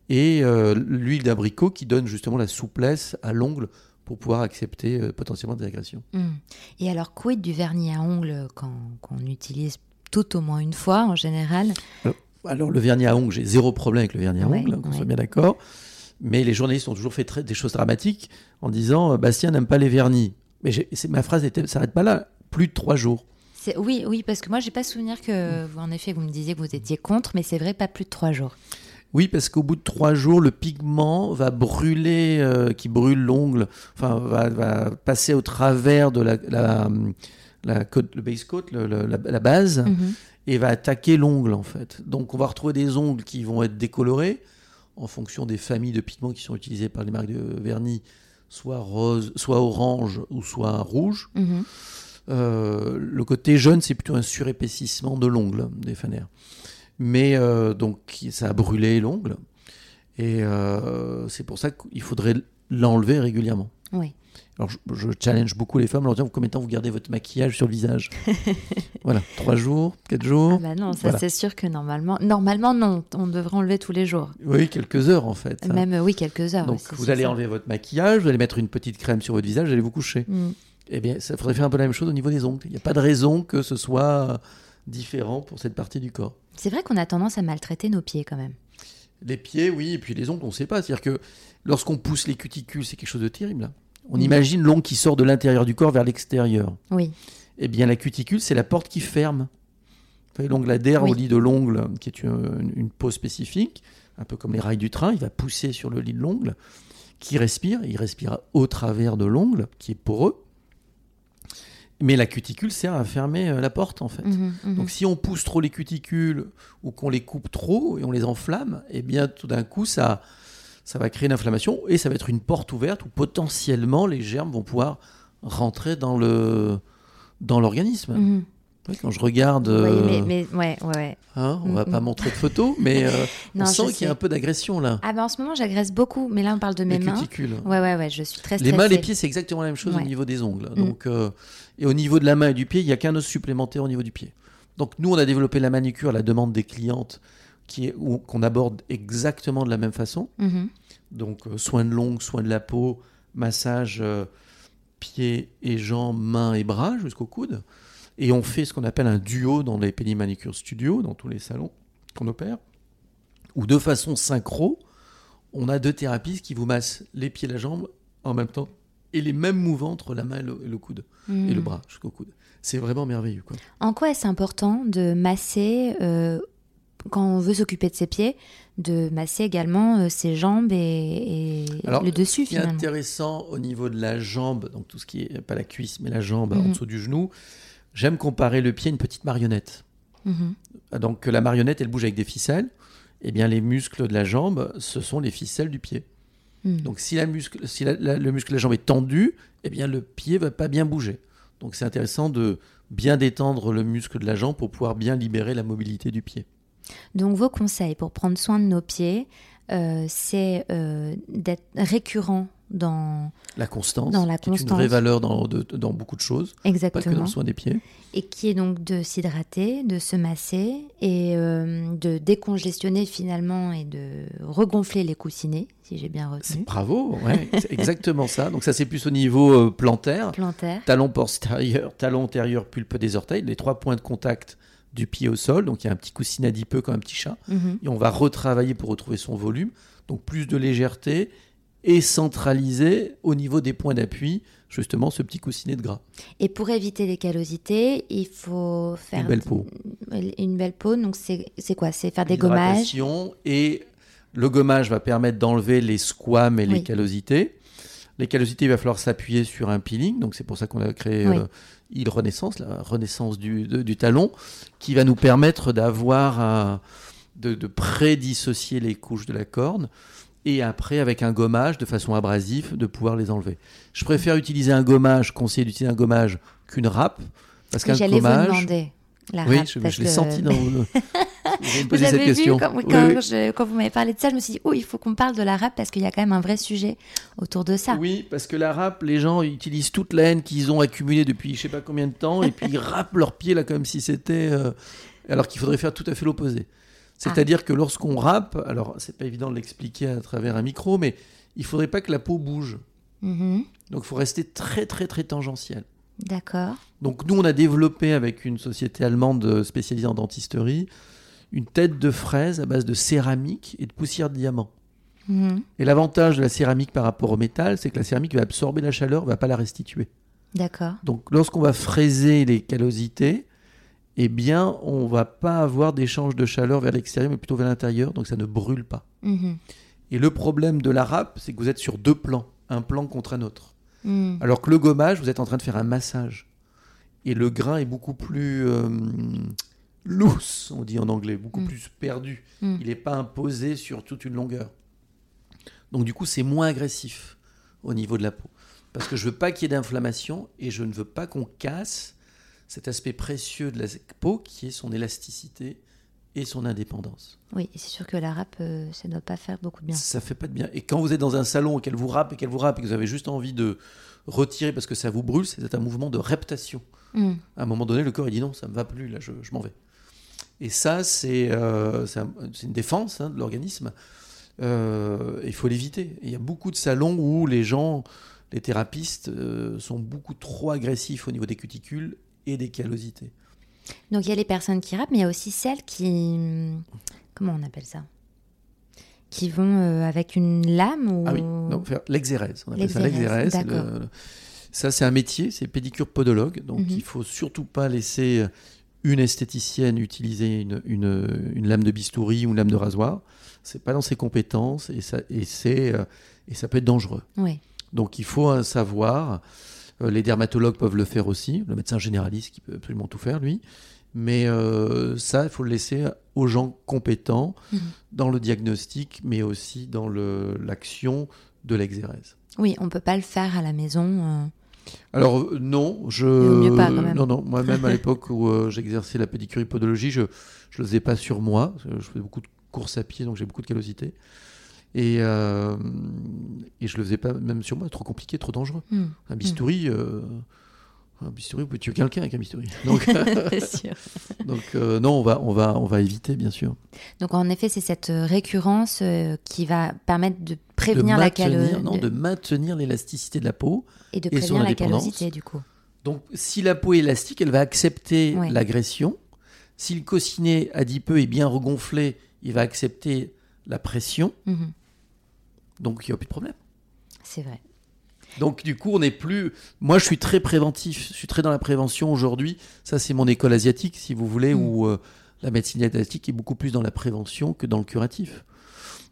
Et euh, l'huile d'abricot qui donne justement la souplesse à l'ongle pour pouvoir accepter euh, potentiellement des agressions. Hmm. Et alors, quid du vernis à ongles quand- qu'on utilise tout au moins une fois en général Alors le vernis à ongles, j'ai zéro problème avec le vernis à Ouais, ongles, hein, qu'on ouais. soit bien d'accord. Mais les journalistes ont toujours fait très- des choses dramatiques en disant euh, Bastien n'aime pas les vernis. Mais ma phrase ne s'arrête pas là. Plus de trois jours. Oui, oui, parce que moi, j'ai pas souvenir que, vous, en effet, vous me disiez que vous étiez contre, mais c'est vrai, pas plus de trois jours. Oui, parce qu'au bout de trois jours, le pigment va brûler, euh, qui brûle l'ongle, enfin va, va passer au travers de la, la, la côte- le base coat, le- le- la, la base, et va attaquer l'ongle en fait. Donc on va retrouver des ongles qui vont être décolorés en fonction des familles de pigments qui sont utilisés par les marques de vernis, soit rose, soit orange ou soit rouge. Mhm. Euh, le côté jaune, c'est plutôt un surépaississement de l'ongle des fanères. Mais euh, donc ça a brûlé l'ongle et euh, c'est pour ça qu'il faudrait l'enlever régulièrement. Oui. Alors je, je challenge beaucoup les femmes en leur disant combien de temps vous gardez votre maquillage sur le visage? voilà, trois jours, quatre Ah jours. bah non, ça Voilà. c'est sûr que normalement, normalement non, on devrait enlever tous les jours. Oui, quelques heures en fait. Même oui, quelques heures. Donc vous allez ça. enlever votre maquillage, vous allez mettre une petite crème sur votre visage, vous allez vous coucher. Mm. Eh bien, ça faudrait faire un peu la même chose au niveau des ongles. Il n'y a pas de raison que ce soit différent pour cette partie du corps. C'est vrai qu'on a tendance à maltraiter nos pieds quand même. Les pieds, oui, et puis les ongles, on ne sait pas. C'est-à-dire que lorsqu'on pousse les cuticules, c'est quelque chose de terrible. hein. On imagine l'ongle qui sort de l'intérieur du corps vers l'extérieur. Oui. Eh bien, la cuticule, c'est la porte qui ferme. L'ongle adhère Oui. au lit de l'ongle, qui est une, une peau spécifique, un peu comme les rails du train. Il va pousser sur le lit de l'ongle, qui respire. il respire au travers de l'ongle, qui est poreux. Mais la cuticule sert à fermer euh, la porte, en fait. Mhm, mhm. Donc si on pousse trop les cuticules ou qu'on les coupe trop et on les enflamme, eh bien tout d'un coup ça, ça va créer une inflammation et ça va être une porte ouverte où potentiellement les germes vont pouvoir rentrer dans le dans l'organisme. Mhm. Oui, quand je regarde, Oui, euh, mais, mais ouais, ouais, ouais. hein, on va Mm, pas mm. montrer de photos, mais euh, on Non, sent je qu'il y a un peu d'agression là. Ah bah en ce moment j'agresse beaucoup, mais là on parle de mes les mains. cuticules. Ouais, ouais, ouais, je suis très Les stressée. mains, les pieds, c'est exactement la même chose Ouais. au niveau des ongles. Mm. Donc, euh, et au niveau de la main et du pied, il n'y a qu'un os supplémentaire au niveau du pied. Donc nous, on a développé la manucure à la demande des clientes qui est, qu'on aborde exactement de la même façon. Mhm. Donc euh, soin de l'ongle, soin de la peau, massage euh, pieds et jambes, mains et bras jusqu'au coude. Et on fait ce qu'on appelle un duo dans les Penny Manicure Studio, dans tous les salons qu'on opère, où de façon synchro, on a deux thérapistes qui vous massent les pieds et la jambe en même temps, et les mêmes mouvements entre la main et le, et le coude, et le Mhm. bras jusqu'au coude. C'est vraiment merveilleux. Quoi. En quoi est-ce important de masser, euh, quand on veut s'occuper de ses pieds, de masser également euh, ses jambes et, et Alors, le dessus Ce qui est finalement? intéressant au niveau de la jambe, donc tout ce qui est, pas la cuisse, mais la jambe en Mhm. dessous du genou, j'aime comparer le pied à une petite marionnette. Mhm. Donc la marionnette, elle bouge avec des ficelles. Eh bien, les muscles de la jambe, ce sont les ficelles du pied. Hmm. Donc si, la muscle, si la- la- le muscle de la jambe est tendu, eh bien le pied va pas bien bouger. Donc c'est intéressant de bien détendre le muscle de la jambe pour pouvoir bien libérer la mobilité du pied. Donc vos conseils pour prendre soin de nos pieds, euh, c'est euh, d'être récurrent dans La constance, Dans la qui est une vraie valeur dans, de- dans beaucoup de choses, pas que dans exactement le soin des pieds. et qui est donc de s'hydrater, de se masser et euh, de décongestionner finalement et de regonfler les coussinets, si j'ai bien retenu. bravo, ouais, c'est exactement ça. Donc ça c'est plus au niveau euh, plantaire, Plantaire. talon postérieur, talon antérieur, pulpe des orteils, les trois points de contact du pied au sol. Donc il y a un petit coussinet adipeux comme un petit chat. Mhm. Et on va retravailler pour retrouver son volume. Donc plus de légèreté et centraliser au niveau des points d'appui, justement ce petit coussinet de gras. Et pour éviter les callosités, il faut faire Une belle peau. Une belle peau, donc c'est quoi? C'est faire des gommages? Et le gommage va permettre d'enlever les squames et les callosités. Les callosités, il va falloir s'appuyer sur un peeling. Donc c'est pour ça qu'on a créé Oui. euh, Heal Renaissance, la renaissance du, de- du talon, qui va nous permettre d'avoir un- de, de prédissocier les couches de la corne et après avec un gommage de façon abrasive de pouvoir les enlever. Je préfère utiliser un gommage, conseiller d'utiliser un gommage qu'une râpe parce qu'un J'allais vous gommage. demander la oui, râpe, je, l'ai que- senti dans. Vous allez me Vous poser cette avez question. vu quand, Oui, quand oui. je- quand vous m'avez parlé de ça, je me suis dit, oh, il faut qu'on parle de la râpe parce qu'il y a quand même un vrai sujet autour de ça. Oui, parce que la râpe, les gens utilisent toute la haine qu'ils ont accumulée depuis je sais pas combien de temps, et puis ils râpent leurs pieds là comme si c'était. euh, alors qu'il faudrait faire tout à fait l'opposé. C'est-à-dire que lorsqu'on râpe, alors c'est pas évident de l'expliquer à travers un micro, mais il faudrait pas que la peau bouge. Mhm. Donc il faut rester très très très tangentiel. D'accord. Donc nous, on a développé avec une société allemande spécialisée en dentisterie une tête de fraise à base de céramique et de poussière de diamant. Mhm. Et l'avantage de la céramique par rapport au métal, c'est que la céramique va absorber la chaleur, va pas la restituer. D'accord. Donc lorsqu'on va fraiser les callosités, eh bien, on va pas avoir d'échange de chaleur vers l'extérieur, mais plutôt vers l'intérieur, donc ça ne brûle pas. Mhm. Et le problème de la râpe, c'est que vous êtes sur deux plans, un plan contre un autre. Mhm. Alors que le gommage, vous êtes en train de faire un massage. Et le grain est beaucoup plus euh, loose, on dit en anglais, beaucoup Mm. plus perdu. Il n'est pas imposé sur toute une longueur. Donc du coup, c'est moins agressif au niveau de la peau. Parce que je veux pas qu'il y ait d'inflammation et je ne veux pas qu'on casse cet aspect précieux de la peau qui est son élasticité et son indépendance. Oui, et c'est sûr que la râpe, euh, ça ne doit pas faire beaucoup de bien. Ça fait pas de bien. Et quand vous êtes dans un salon et qu'elle vous râpe et qu'elle vous râpe et que vous avez juste envie de retirer parce que ça vous brûle, c'est un mouvement de reptation. Mhm. À un moment donné, le corps il dit non, ça me va plus, là, je, je m'en vais. Et ça, c'est euh, un- une défense hein, de l'organisme. Euh, Il faut l'éviter. Il y a beaucoup de salons où les gens, les thérapistes, sont beaucoup trop agressifs au niveau des cuticules et des callosités. Donc il y a les personnes qui râpent, mais il y a aussi celles qui... Comment on appelle ça? Qui vont euh, avec une lame ou... Ah oui, l'exérèse. On appelle ça L'exérèse, le- Ça, c'est un métier, c'est pédicure podologue. Donc, Mhm. il faut surtout pas laisser une esthéticienne utiliser une, une- une lame de bistouri ou une lame de rasoir. C'est pas dans ses compétences et ça, et euh, et ça peut être dangereux. Oui. Donc, il faut un savoir. Euh, les dermatologues peuvent le faire aussi. Le médecin généraliste qui peut absolument tout faire, lui. Mais euh, ça, il faut le laisser aux gens compétents Mhm. dans le diagnostic, mais aussi dans le- l'action de l'exérèse. Oui, on peut pas le faire à la maison. euh. Alors non, je mieux pas, quand même. non non moi-même à l'époque où euh, j'exerçais la pédicure podologie, je je le faisais pas sur moi, je faisais beaucoup de courses à pied donc j'ai beaucoup de callosité. Et, euh, et je le faisais pas même sur moi, trop compliqué, trop dangereux. Hmm. Un bistouri euh, un bistouri, vous pouvez tuer quelqu'un avec un bistouri. Donc, C'est sûr. donc euh, non, on va, on, va, on va éviter, bien sûr. Donc en effet, c'est cette récurrence euh, qui va permettre de De prévenir la maintenir, calosité non, de maintenir l'élasticité de la peau. et de et son prévenir la callosité du coup. Donc, si la peau est élastique, elle va accepter Ouais. l'agression. Si le coussinet adipeux est bien regonflé, il va accepter la pression. Mhm. Donc, il n'y a plus de problème. C'est vrai. Donc, du coup, on n'est plus. Moi, je suis très préventif. Je suis très dans la prévention aujourd'hui. Ça, c'est mon école asiatique, si vous voulez, Mm. où euh, la médecine asiatique est beaucoup plus dans la prévention que dans le curatif.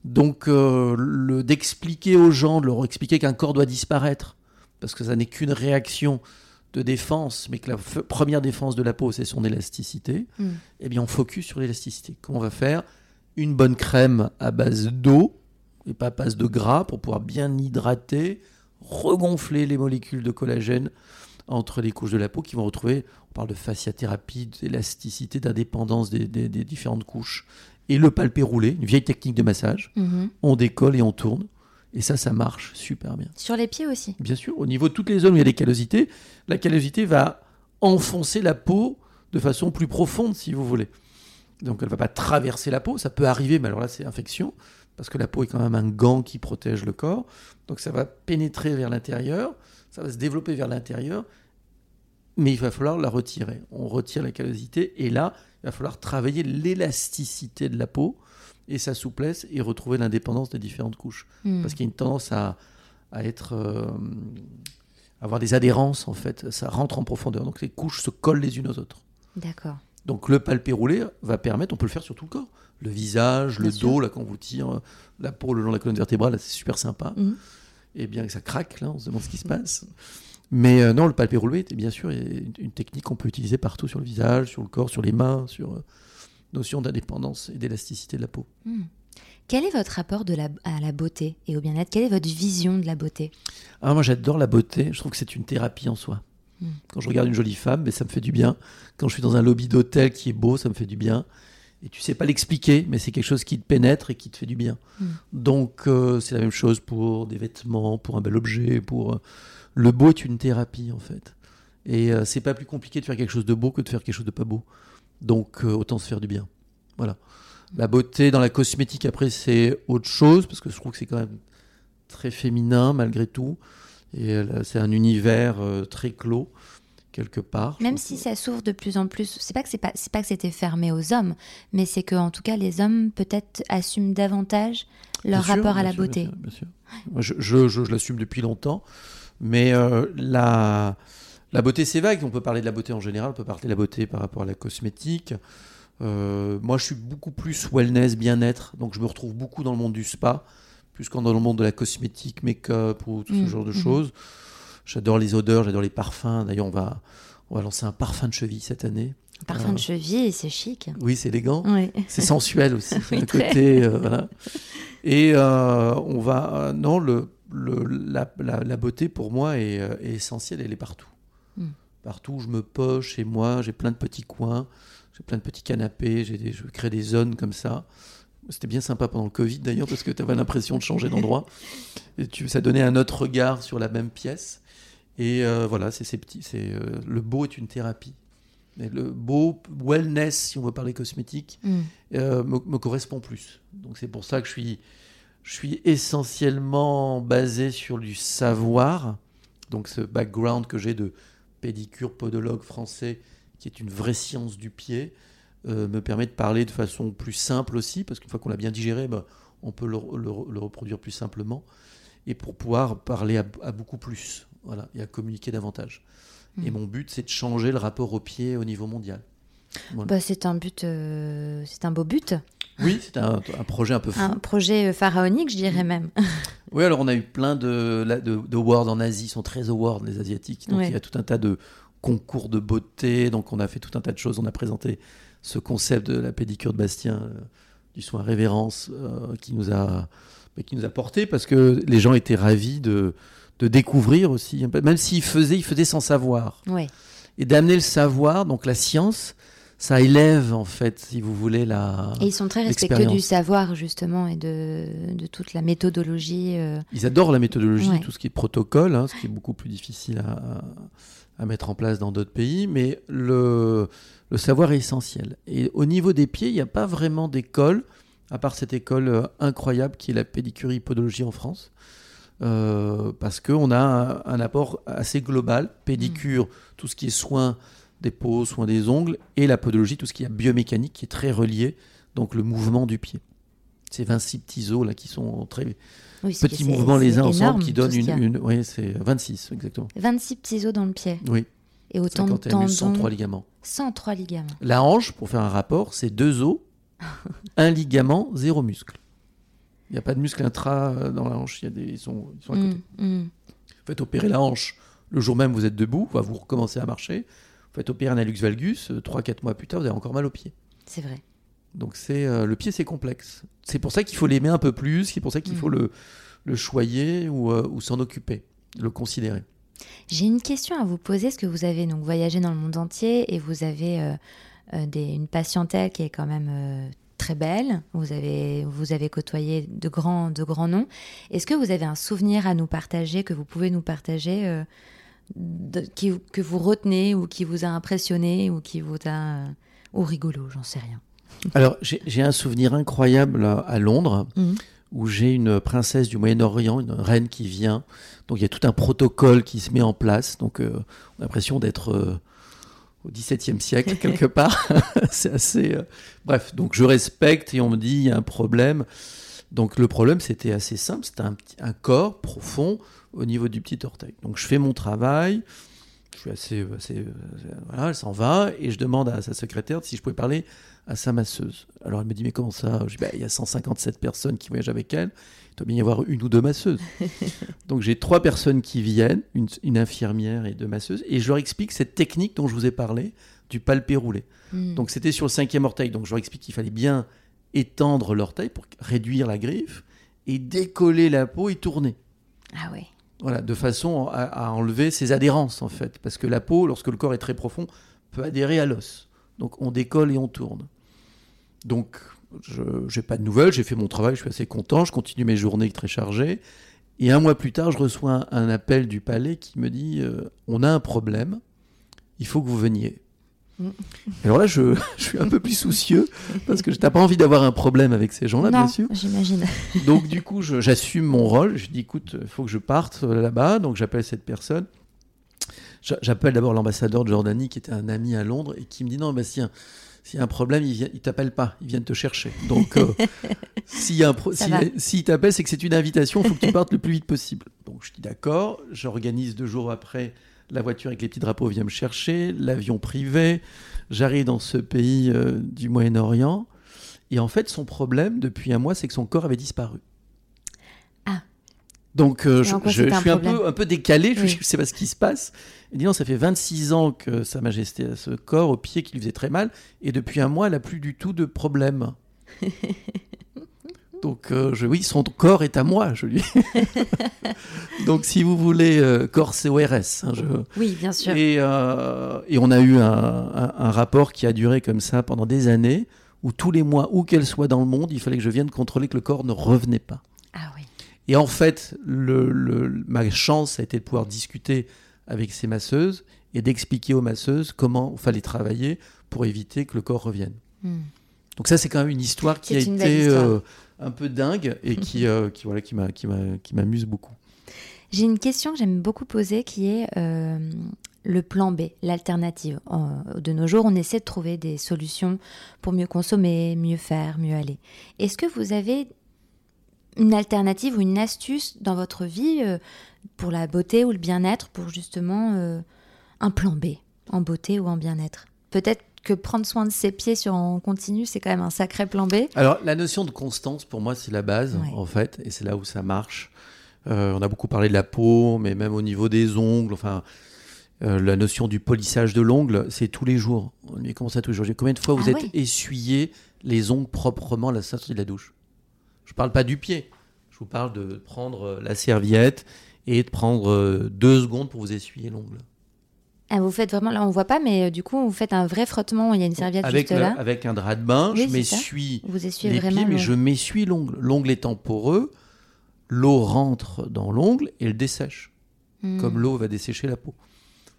Donc, euh, d'expliquer aux gens, de leur expliquer qu'un corps doit disparaître, parce que ça n'est qu'une réaction de défense, mais que la première défense de la peau, c'est son élasticité, Mm. eh bien, on focus sur l'élasticité. Comment on va faire? Une bonne crème à base d'eau, et pas passe de gras pour pouvoir bien hydrater, regonfler les molécules de collagène entre les couches de la peau qui vont retrouver, on parle de fasciathérapie, d'élasticité, d'indépendance des, des- des différentes couches. Et le palpé roulé, une vieille technique de massage, Mhm. on décolle et on tourne. Et ça, ça marche super bien. Sur les pieds aussi. Bien sûr, au niveau de toutes les zones où il y a des callosités, la callosité va enfoncer la peau de façon plus profonde, si vous voulez. Donc elle ne va pas traverser la peau, ça peut arriver, mais alors là c'est infection, parce que la peau est quand même un gant qui protège le corps. Donc ça va pénétrer vers l'intérieur, ça va se développer vers l'intérieur, mais il va falloir la retirer. On retire la callosité, et là, il va falloir travailler l'élasticité de la peau et sa souplesse, et retrouver l'indépendance des différentes couches Mhm. parce qu'il y a une tendance à, à être euh, avoir des adhérences en fait ça rentre en profondeur donc les couches se collent les unes aux autres D'accord. donc le palpé roulé va permettre on peut le faire sur tout le corps le visage Bien le sûr. dos là quand on vous tire la peau le long de la colonne vertébrale c'est super sympa Mhm. et bien que ça craque là on se demande ce qui se passe mais euh, non le palpé roulé bien sûr une, une technique qu'on peut utiliser partout sur le visage sur le corps sur les mains sur euh, notion d'indépendance et d'élasticité de la peau Mhm. Quel est votre rapport de la, à la beauté et au bien-être? Quelle est votre vision de la beauté? Ah, moi j'adore la beauté, je trouve que c'est une thérapie en soi. Mm. Quand je regarde une jolie femme, mais ça me fait du bien. Quand je suis dans un lobby d'hôtel qui est beau, ça me fait du bien. Et tu sais pas l'expliquer, mais c'est quelque chose qui te pénètre et qui te fait du bien. Mm. Donc euh, c'est la même chose pour des vêtements, pour un bel objet, pour... euh, Le beau est une thérapie en fait. Et euh, c'est pas plus compliqué de faire quelque chose de beau que de faire quelque chose de pas beau. Donc euh, autant se faire du bien. Voilà. La beauté dans la cosmétique, après, c'est autre chose, parce que je trouve que c'est quand même très féminin malgré tout. Et c'est un univers très clos, quelque part. Même si ça s'ouvre de plus en plus, c'est pas que c'est pas, que c'était fermé aux hommes, mais c'est que en tout cas les hommes peut-être assument davantage leur Bien sûr, rapport à la sûr, beauté. Bien sûr, je, je- je- je l'assume depuis longtemps, mais euh, la, la beauté, c'est vague. On peut parler de la beauté en général, on peut parler de la beauté par rapport à la cosmétique. Euh, moi, je suis beaucoup plus wellness, bien-être, donc je me retrouve beaucoup dans le monde du spa, plus qu'en dans le monde de la cosmétique, make-up ou tout ce genre de mhm. choses. J'adore les odeurs, j'adore les parfums. D'ailleurs, on va, on va lancer un parfum de cheville cette année. Parfum de cheville, c'est chic. Oui, c'est élégant. Oui. C'est sensuel aussi. Oui, un très. côté, euh, voilà. Et euh, on va. euh, non, le, le- la, la- la beauté pour moi est, est essentielle. Elle est partout. Mm. Partout où je me poche chez moi, j'ai plein de petits coins, j'ai plein de petits canapés, j'ai des- je crée des zones comme ça. C'était bien sympa pendant le Covid d'ailleurs parce que tu avais l'impression de changer d'endroit. Et tu, ça donnait un autre regard sur la même pièce. Et euh, voilà, c'est ces petits. C'est euh, le beau est une thérapie. Mais le beau wellness, si on veut parler cosmétique, Mm. euh, me, me correspond plus. Donc c'est pour ça que je suis, je suis essentiellement basé sur du savoir. Donc ce background que j'ai de pédicure podologue français, qui est une vraie science du pied, me permet de parler de façon plus simple aussi, parce qu'une fois qu'on l'a bien digéré, ben, on peut le, le- le reproduire plus simplement, et pour pouvoir parler à, à beaucoup plus, voilà, et à communiquer davantage. Et Mm. mon but, c'est de changer le rapport au pied au niveau mondial. Voilà. Bah, c'est un but, euh, c'est un beau but, Oui, c'est un, un projet un peu fou. un projet euh, pharaonique, je dirais même. Oui, alors on a eu plein de, de, de awards en Asie, ils sont très awards les Asiatiques. Donc Ouais. il y a tout un tas de concours de beauté, donc on a fait tout un tas de choses. On a présenté ce concept de la pédicure de Bastien, euh, du soin révérence, euh, qui, nous a, mais qui nous a porté parce que les gens étaient ravis de, de découvrir aussi, même s'ils faisaient, ils faisaient sans savoir. Ouais. Et d'amener le savoir, donc la science, ça élève en fait, si vous voulez, la... Et ils sont très respectueux du savoir justement et de, de toute la méthodologie. euh. Ils adorent la méthodologie, Ouais. tout ce qui est protocole, hein, ce qui est beaucoup plus difficile à, à mettre en place dans d'autres pays, mais le, le savoir est essentiel. Et au niveau des pieds, il n'y a pas vraiment d'école, à part cette école euh, incroyable qui est la pédicurie podologie en France, parce qu'on a un, un apport assez global, pédicure, tout ce qui est soins des peaux, soins des ongles, et la podologie, tout ce qui est biomécanique, qui est très relié, donc le mouvement du pied. Ces 26 petits os là qui sont très Oui, c'est- petits mouvements les uns énorme, ensemble qui donnent a. une, une oui c'est 26 exactement 26 petits os dans le pied oui et autant de 51 muscles, 103 tendons. ligaments 103 ligaments. la hanche pour faire un rapport c'est deux os un ligament zéro muscle il n'y a pas de muscle intra euh, dans la hanche il y a des ils sont, ils sont à côté Mm, mm. vous faites opérer la hanche le jour même vous êtes debout va vous recommencez à marcher vous faites opérer un hallux valgus 3-4 mois plus tard vous avez encore mal au pied C'est vrai. Donc c'est euh, le pied, c'est complexe. C'est pour ça qu'il faut l'aimer un peu plus. C'est pour ça qu'il faut Mhm. le, le choyer ou, euh, ou s'en occuper, le considérer. J'ai une question à vous poser, parce que vous avez donc voyagé dans le monde entier et vous avez euh, euh, des- une patientèle qui est quand même euh, très belle. Vous avez, vous avez côtoyé de grands, de grands noms. Est-ce que vous avez un souvenir à nous partager, que vous pouvez nous partager, euh, de- qui, que vous retenez ou qui vous a impressionné ou qui vous a... euh, ou rigolo, j'en sais rien. Alors j'ai un souvenir incroyable à, à Londres Mhm. où j'ai une princesse du Moyen-Orient, une reine qui vient. Donc il y a tout un protocole qui se met en place. Donc euh, on a l'impression d'être euh, au XVIIe siècle quelque part. C'est assez. euh, Bref, donc je respecte et on me dit il y a un problème. Donc le problème c'était assez simple, c'était un, petit- un corps profond au niveau du petit orteil. Donc je fais mon travail. Je suis assez, assez euh, voilà, elle s'en va et je demande à sa secrétaire si je pouvais parler à sa masseuse. Alors elle me dit mais comment ça? Je dis bah, il y a 157 personnes qui voyagent avec elle. Il doit bien y avoir une ou deux masseuses. Donc j'ai trois personnes qui viennent, une, une infirmière et deux masseuses, et je leur explique cette technique dont je vous ai parlé du palpé roulé. Hmm. Donc c'était sur le cinquième orteil. Donc je leur explique qu'il fallait bien étendre l'orteil pour réduire la griffe et décoller la peau et tourner. Ah oui. Voilà, de façon à, à enlever ses adhérences en fait, parce que la peau, lorsque le corps est très profond, peut adhérer à l'os. Donc on décolle et on tourne. Donc je n'ai pas de nouvelles, j'ai fait mon travail, je suis assez content, je continue mes journées très chargées. Et un mois plus tard, je reçois un, un appel du palais qui me dit euh, on a un problème, il faut que vous veniez. Mm. Alors là, je, je suis un peu plus soucieux parce que je n'ai pas envie d'avoir un problème avec ces gens-là, bien sûr. j'imagine. Donc du coup, j'assume mon rôle. Je dis, écoute, il faut que je parte là-bas. Donc j'appelle cette personne. J'a- J'appelle d'abord l'ambassadeur de Jordanie, qui était un ami à Londres, et qui me dit, non, Bastien, s'il y a un problème, ils ne t'appellent pas, ils viennent te chercher. Donc euh, s'il y a un pro- Ça s'il va. s'il t'appelle, c'est que c'est une invitation, il faut que tu partes le plus vite possible. Donc je dis, d'accord. J'organise deux jours après, la voiture avec les petits drapeaux vient me chercher, l'avion privé. J'arrive dans ce pays euh, du Moyen-Orient. Et en fait, son problème, depuis un mois, c'est que son corps avait disparu. Donc, euh, je, suis un peu, un peu décalé, je Oui. ne sais pas ce qui se passe. Il dit non, ça fait 26 ans que Sa Majesté a ce corps au pied qui lui faisait très mal, et depuis un mois, elle n'a plus du tout de problème. Donc, euh, je, oui, son corps est à moi, je lui. Donc, si vous voulez, euh, corps CORS. hein, je, Oui, bien sûr. et, euh, et on a eu un, un- un rapport qui a duré comme ça pendant des années, où tous les mois, où qu'elle soit dans le monde, il fallait que je vienne contrôler que le corps ne revenait pas. Ah oui. Et en fait, le, le- ma chance a été de pouvoir discuter avec ces masseuses et d'expliquer aux masseuses comment il fallait travailler pour éviter que le corps revienne. Hmm. Donc ça, c'est quand même une histoire qui a été euh, un peu dingue et qui, euh, qui, voilà, qui m'a- qui m'a- qui m'amuse beaucoup. J'ai une question que j'aime beaucoup poser qui est euh, le plan B, l'alternative. De nos jours, on essaie de trouver des solutions pour mieux consommer, mieux faire, mieux aller. Est-ce que vous avez une alternative ou une astuce dans votre vie euh, pour la beauté ou le bien-être, pour justement euh, un plan B en beauté ou en bien-être? Peut-être que prendre soin de ses pieds sur en continu, c'est quand même un sacré plan B? Alors, la notion de constance, pour moi, c'est la base, Ouais. en fait, et c'est là où ça marche. Euh, on a beaucoup parlé de la peau, mais même au niveau des ongles, enfin, euh, la notion du polissage de l'ongle, c'est tous les jours. Mais comment ça, tous les jours? Combien de fois vous Ah êtes ouais. essuyé les ongles proprement à la sortie de la douche? Je parle pas du pied. Je vous parle de prendre euh, la serviette et de prendre euh, deux secondes pour vous essuyer l'ongle. Ah, vous faites vraiment, là on voit pas, mais euh, du coup vous faites un vrai frottement, il y a une serviette Avec, juste le- là. avec un drap de bain, Oui, je m'essuie les vraiment. pieds, mais je m'essuie l'ongle. L'ongle étant poreux, l'eau rentre dans l'ongle et elle dessèche, Hmm. comme l'eau va dessécher la peau.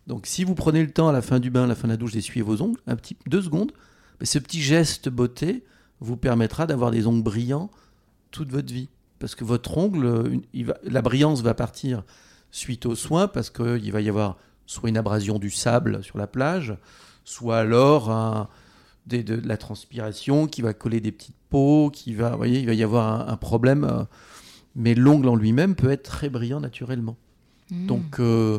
Donc si vous prenez le temps à la fin du bain, à la fin de la douche, d'essuyer vos ongles, un petit deux secondes, mais ce petit geste beauté vous permettra d'avoir des ongles brillants toute votre vie. Parce que votre ongle, une- il va- la brillance va partir suite aux soins, parce qu'il va y avoir soit une abrasion du sable sur la plage, soit alors un- des- de, de la transpiration qui va coller des petites peaux, qui va, vous voyez, il va y avoir un, un problème. euh, mais l'ongle en lui-même peut être très brillant naturellement. Hmm. Donc euh,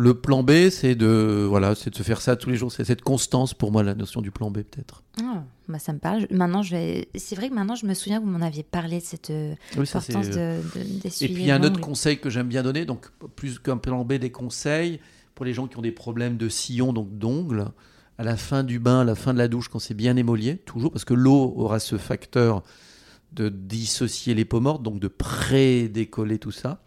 le plan B, c'est de voilà, c'est de se faire ça tous les jours. C'est cette constance pour moi la notion du plan B peut-être. Ah, bah ça me parle. Maintenant, je vais. C'est vrai que maintenant, je me souviens que vous m'en aviez parlé de cette euh, Oui, ça, c'est- importance de, de- d'essuyer Et puis il y a un autre conseil que j'aime bien donner, donc plus qu'un plan B, des conseils pour les gens qui ont des problèmes de sillon, donc d'ongles. à la fin du bain, à la fin de la douche, quand c'est bien émolié, toujours, parce que l'eau aura ce facteur de dissocier les peaux mortes, donc de pré-décoller tout ça.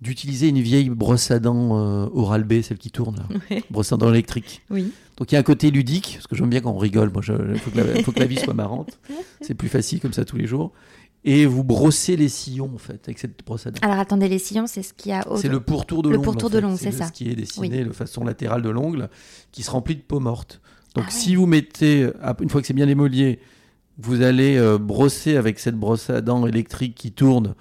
D'utiliser une vieille brosse à dents euh, Oral-B, celle qui tourne, là. brosse à dents électrique. Oui. Donc il y a un côté ludique, parce que j'aime bien quand on rigole, moi, il faut, que la- faut que la vie soit marrante. C'est plus facile comme ça tous les jours. Et vous brossez les sillons, en fait, avec cette brosse à dents. Alors attendez, les sillons, c'est ce qu'il y a au C'est le pourtour de Le l'ongle. pourtour en de l'ongle, c'est le- ça. Ce qui est dessiné Oui. de façon latérale de l'ongle, qui se remplit de peau morte. Donc Ah ouais. si vous mettez, ah, une fois que c'est bien émolié, vous allez euh, brosser avec cette brosse à dents électrique qui tourne.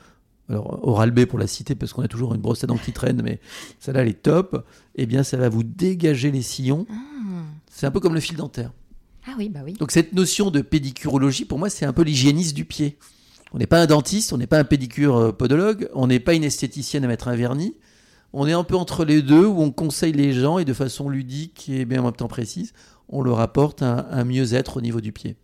Alors Oral B pour la citer parce qu'on a toujours une brosse à dents qui traîne, mais celle-là elle est top. Eh bien ça va vous dégager les sillons. Ah. C'est un peu comme le fil dentaire. Ah oui, bah oui. Donc cette notion de pédicurologie, pour moi, c'est un peu l'hygiéniste du pied. On n'est pas un dentiste, on n'est pas un pédicure euh, podologue, on n'est pas une esthéticienne à mettre un vernis. On est un peu entre les deux, où on conseille les gens et de façon ludique et bien en même temps précise, on leur apporte un, un mieux-être au niveau du pied.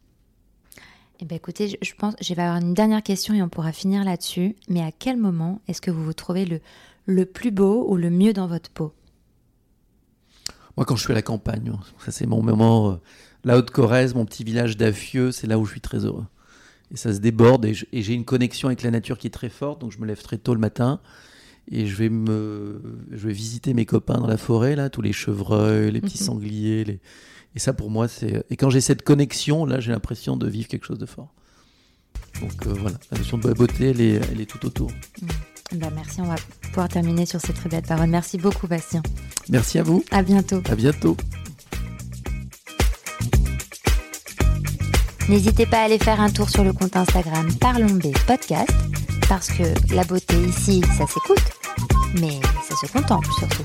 Eh ben écoutez, je, je pense, je vais avoir une dernière question et on pourra finir là-dessus. Mais à quel moment est-ce que vous vous trouvez le, le plus beau ou le mieux dans votre peau? Moi, quand je suis à la campagne, ça c'est mon moment, euh, la Haute-Corrèze, mon petit village d'Affieux, c'est là où je suis très heureux. Et ça se déborde et j'ai une connexion avec la nature qui est très forte, donc je me lève très tôt le matin et je vais me, je vais visiter mes copains dans la forêt là, tous les chevreuils, les petits sangliers, les... et ça pour moi c'est. Et quand j'ai cette connexion, là, j'ai l'impression de vivre quelque chose de fort. Donc euh, voilà, la notion de beauté, elle est, elle est tout autour. Bah merci, on va pouvoir terminer sur ces très belles paroles. Merci beaucoup Bastien. Merci à vous, À bientôt. à bientôt. N'hésitez pas à aller faire un tour sur le compte Instagram Parlons B Podcast parce que la beauté ici, ça s'écoute, mais ça se contemple surtout.